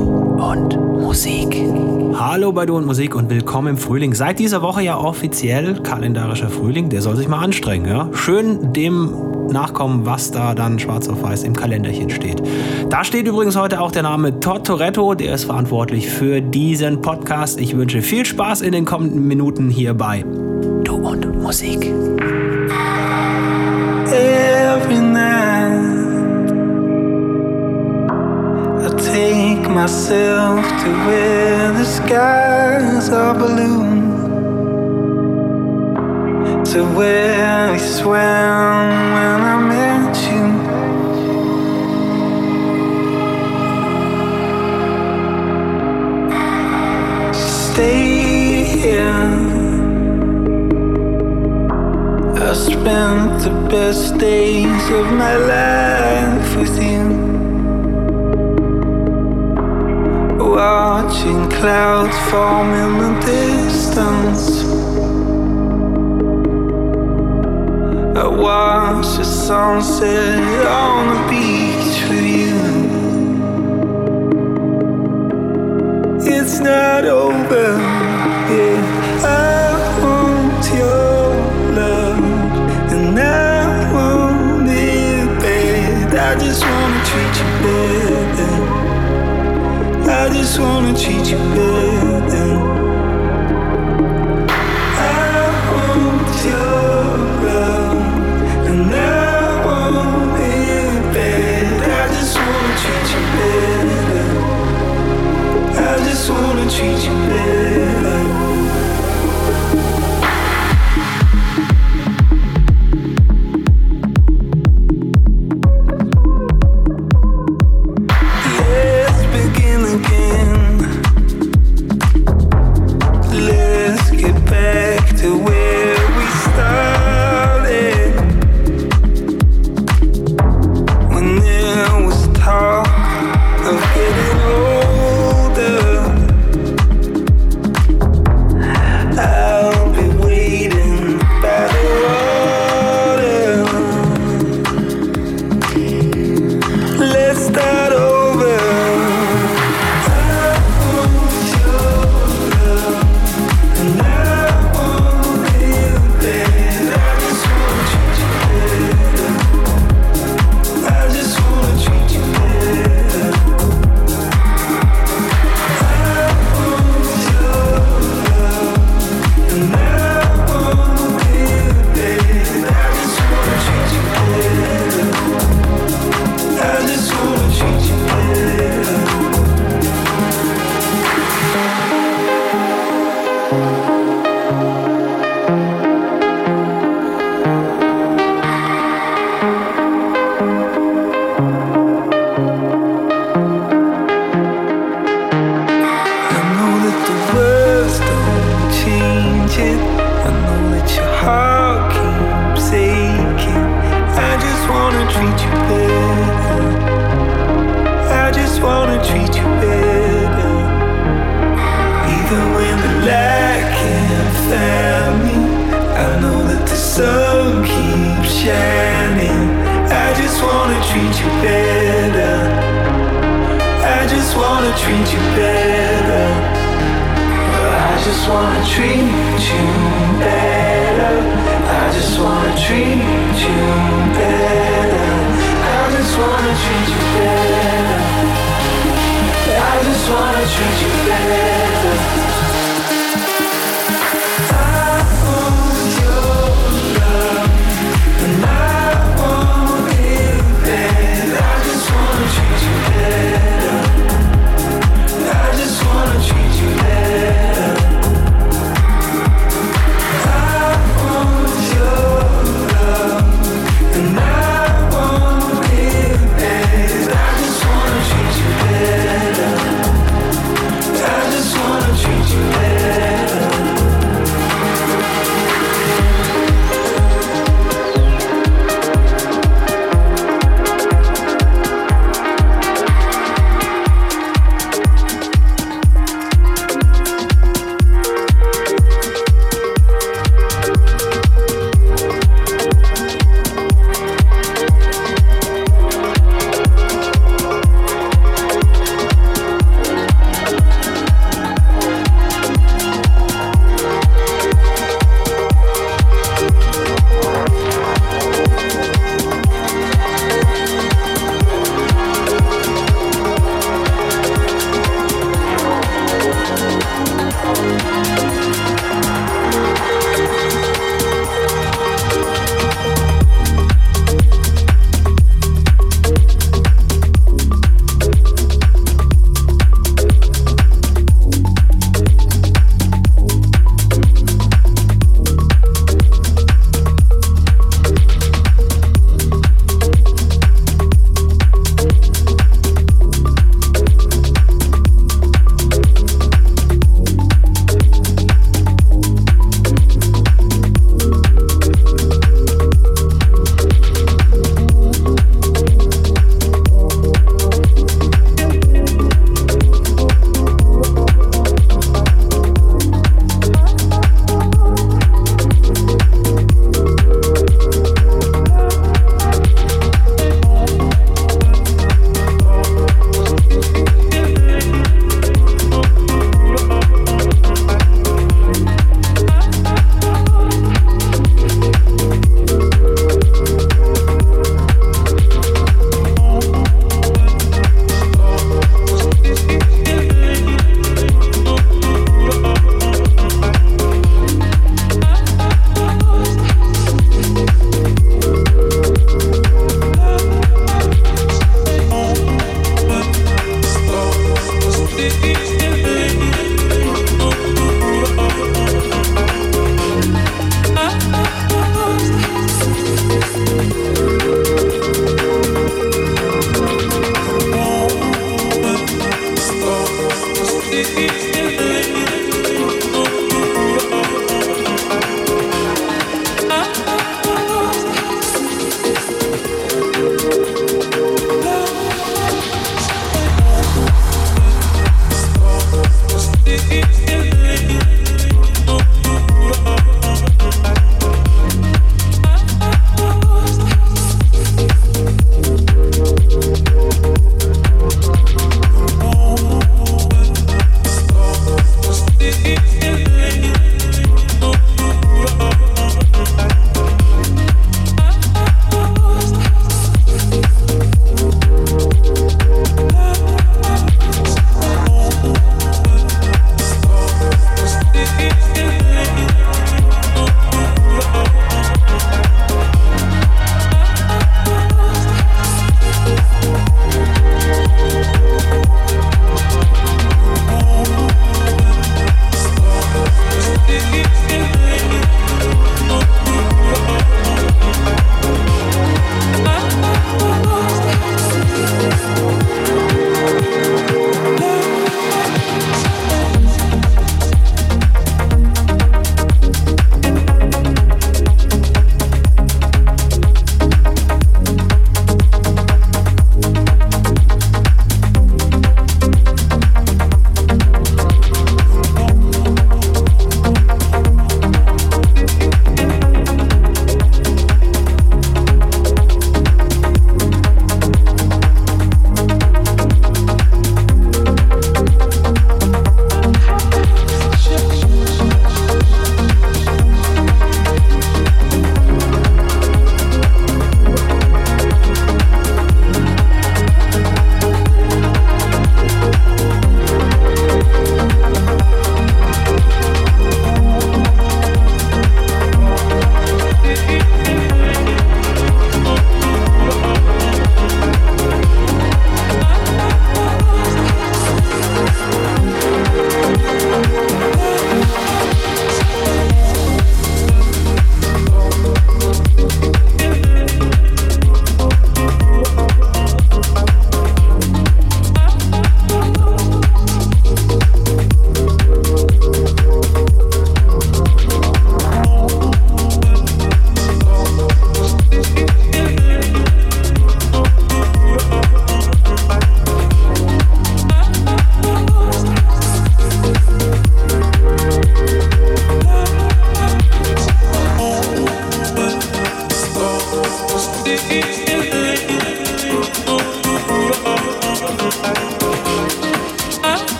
und Musik. Hallo bei Du und Musik und willkommen im Frühling. Seit dieser Woche ja offiziell kalendarischer Frühling. Der soll sich mal anstrengen, ja? Schön dem nachkommen, was da dann schwarz auf weiß im Kalenderchen steht. Da steht übrigens heute auch der Name Tortoretto, der ist verantwortlich für diesen Podcast. Ich wünsche viel Spaß in den kommenden Minuten hier bei Du und Musik. Every myself to where the skies are blue. To where we swam when I met you. Stay here. I spent the best days of my life with Watching clouds form in the distance. I watch the sunset on the beach with you. It's not over, yeah. I want your love, and I want it bad. I just wanna treat you better. I just wanna treat you better.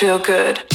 feel good.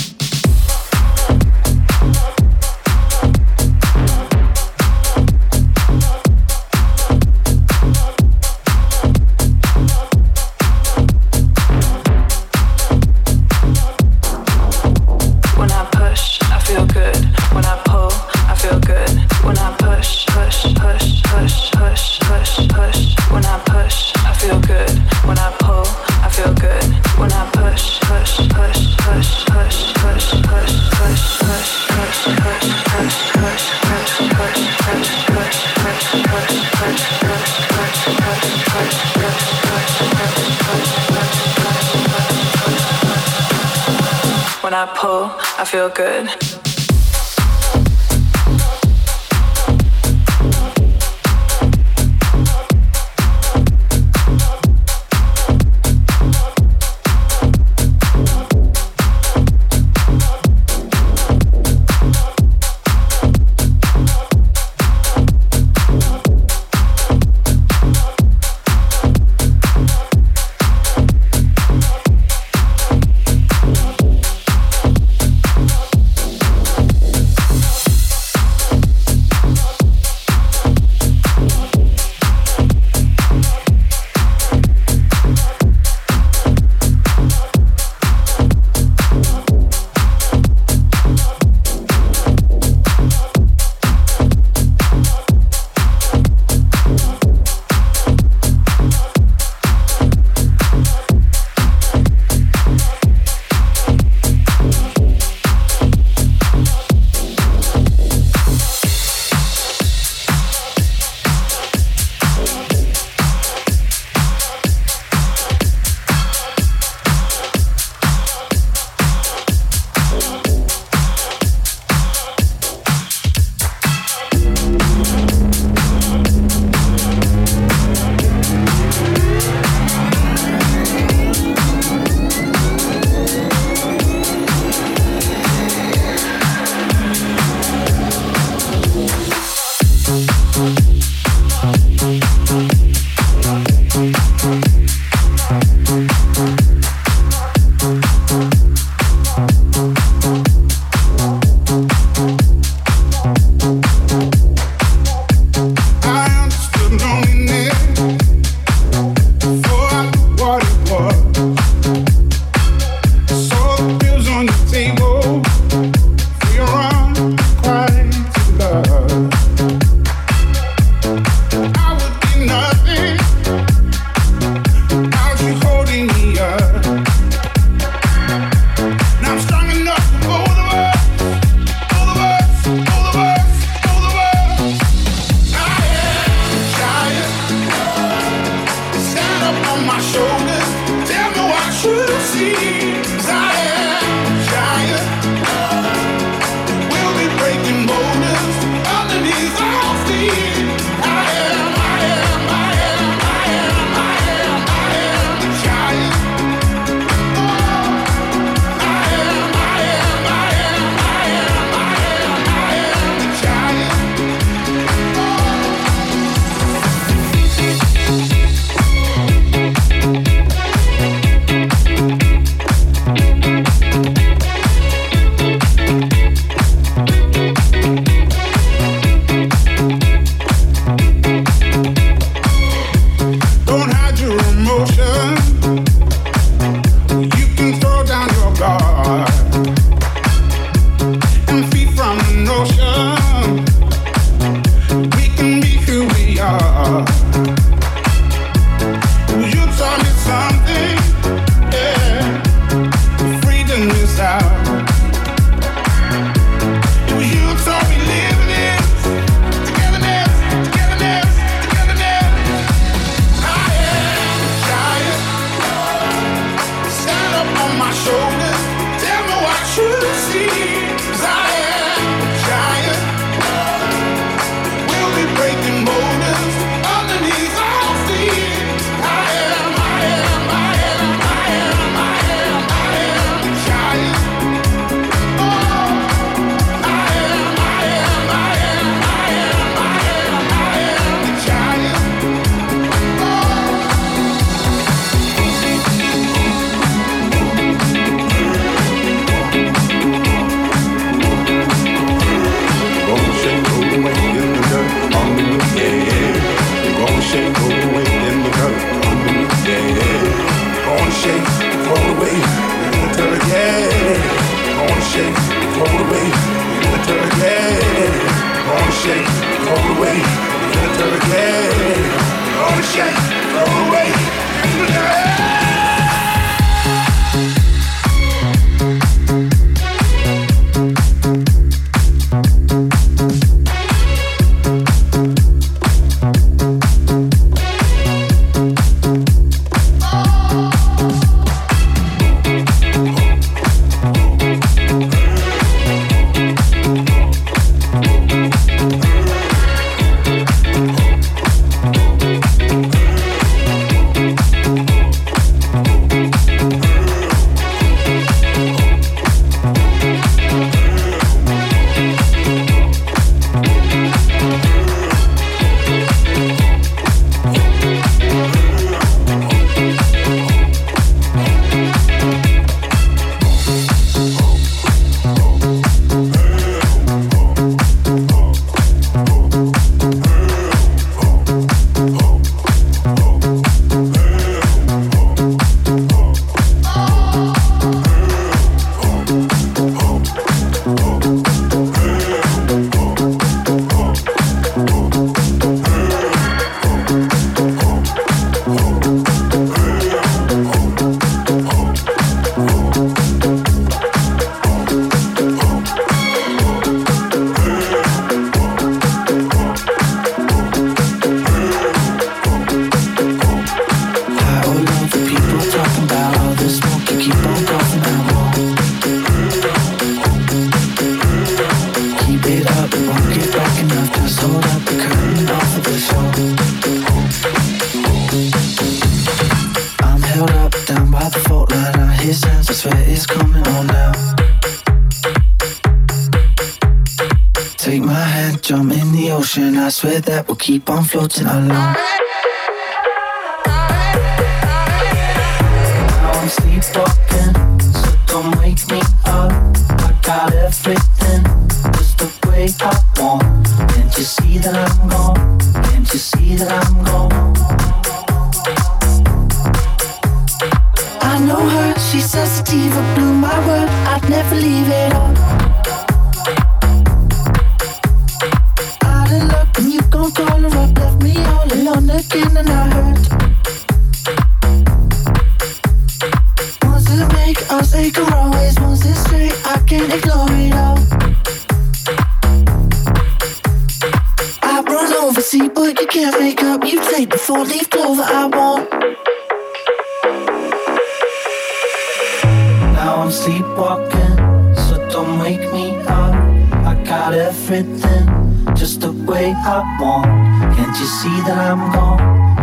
See that I'm gone?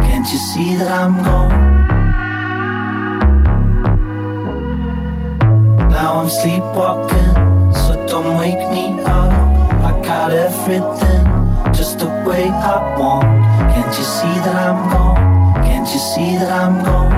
Can't you see that I'm gone? Now I'm sleepwalking, so don't wake me up. I got everything just the way I want. Can't you see that I'm gone? Can't you see that I'm gone?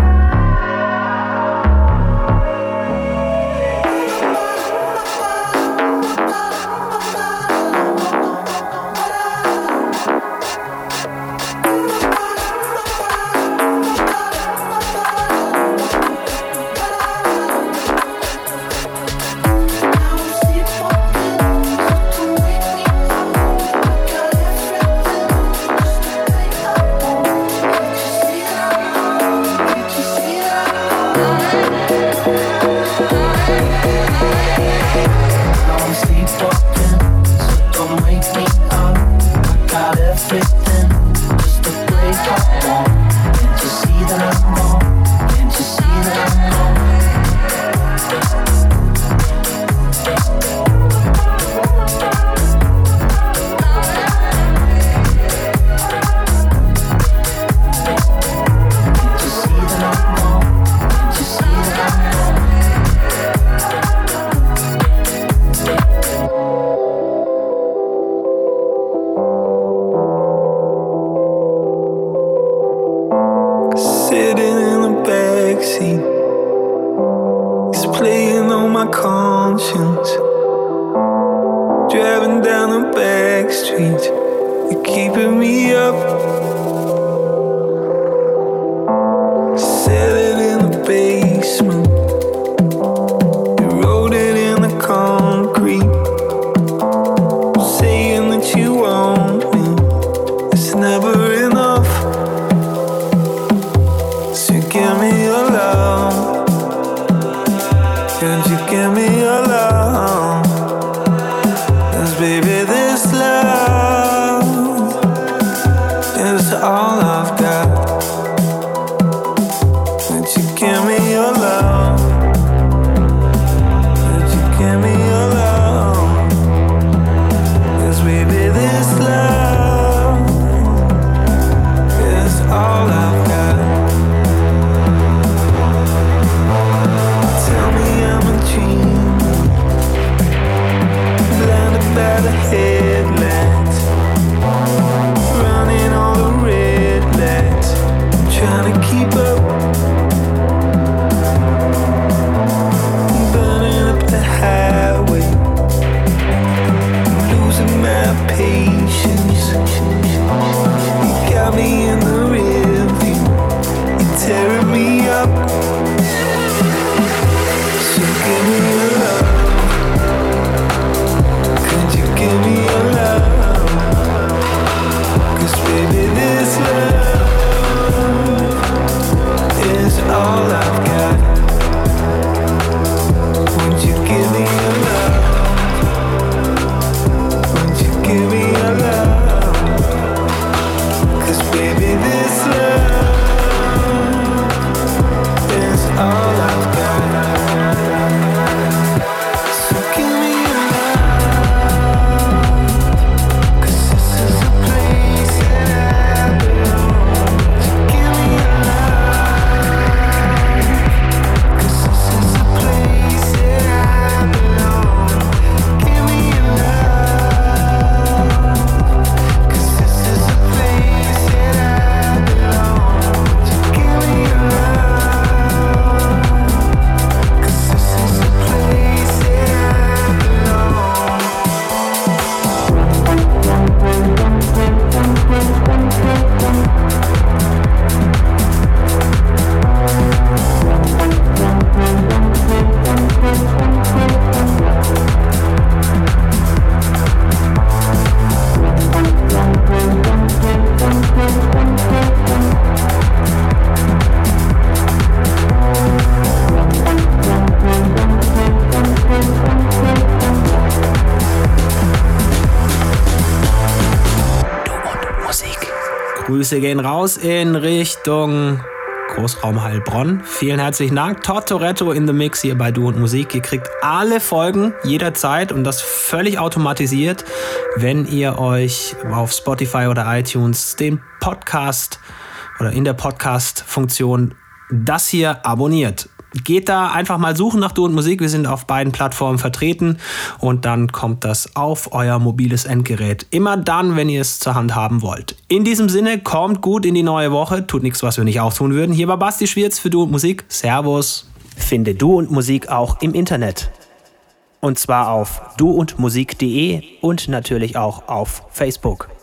Grüße gehen raus in Richtung Großraum Heilbronn. Vielen herzlichen Dank. Todd Toretto in the Mix hier bei Du und Musik. Ihr kriegt alle Folgen jederzeit und das völlig automatisiert, wenn ihr euch auf Spotify oder iTunes den Podcast oder in der Podcast-Funktion das hier abonniert. Geht da einfach mal suchen nach Du und Musik. Wir sind auf beiden Plattformen vertreten und dann kommt das auf euer mobiles Endgerät. Immer dann, wenn ihr es zur Hand haben wollt. In diesem Sinne, kommt gut in die neue Woche. Tut nichts, was wir nicht auch tun würden. Hier war Basti Schwierz für Du und Musik. Servus. Finde Du und Musik auch im Internet. Und zwar auf duundmusik.de und natürlich auch auf Facebook.